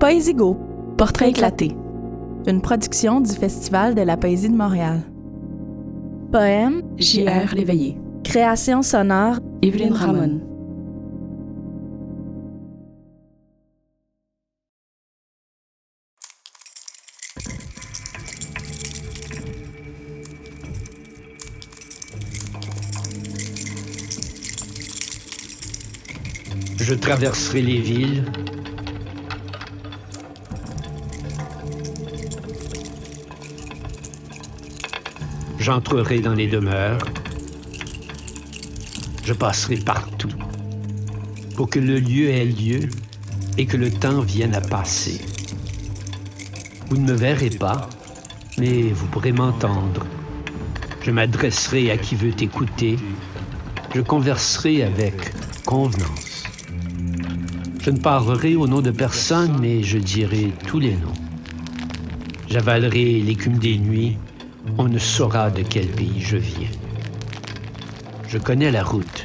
Poésie-Go, portrait éclaté. Une production du Festival de la poésie de Montréal. Poème J.R. Léveillé. Création sonore Evelyne Ramon. Je traverserai les villes. J'entrerai dans les demeures. Je passerai partout pour que le lieu ait lieu et que le temps vienne à passer. Vous ne me verrez pas, mais vous pourrez m'entendre. Je m'adresserai à qui veut écouter. Je converserai avec convenance. Je ne parlerai au nom de personne, mais je dirai tous les noms. J'avalerai l'écume des nuits, on ne saura de quel pays je viens. Je connais la route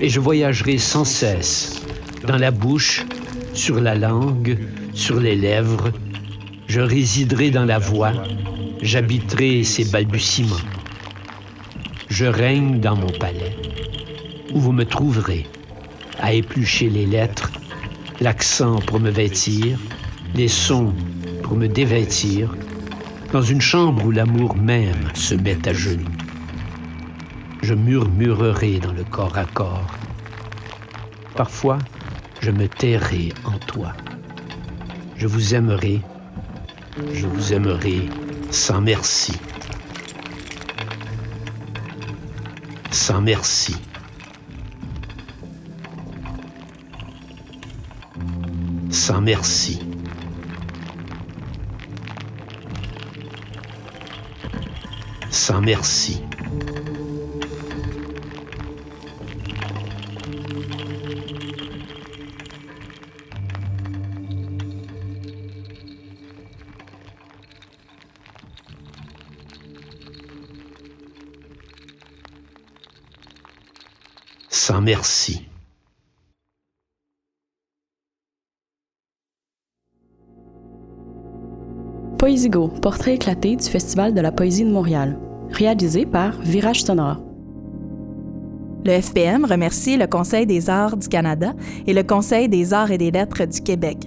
et je voyagerai sans cesse, dans la bouche, sur la langue, sur les lèvres. Je résiderai dans la voix, j'habiterai ses balbutiements. Je règne dans mon palais, où vous me trouverez, à éplucher les lettres, l'accent pour me vêtir, les sons pour me dévêtir, dans une chambre où l'amour même se met à genoux. Je murmurerai dans le corps à corps. Parfois, je me tairai en toi. Je vous aimerai, je vous aimerai sans merci. Sans merci. Sans merci. Sans merci. Sans merci. Poésie-Go, portrait éclaté du Festival de la poésie de Montréal. Réalisé par Virage Sonore. Le FPM remercie le Conseil des arts du Canada et le Conseil des arts et des lettres du Québec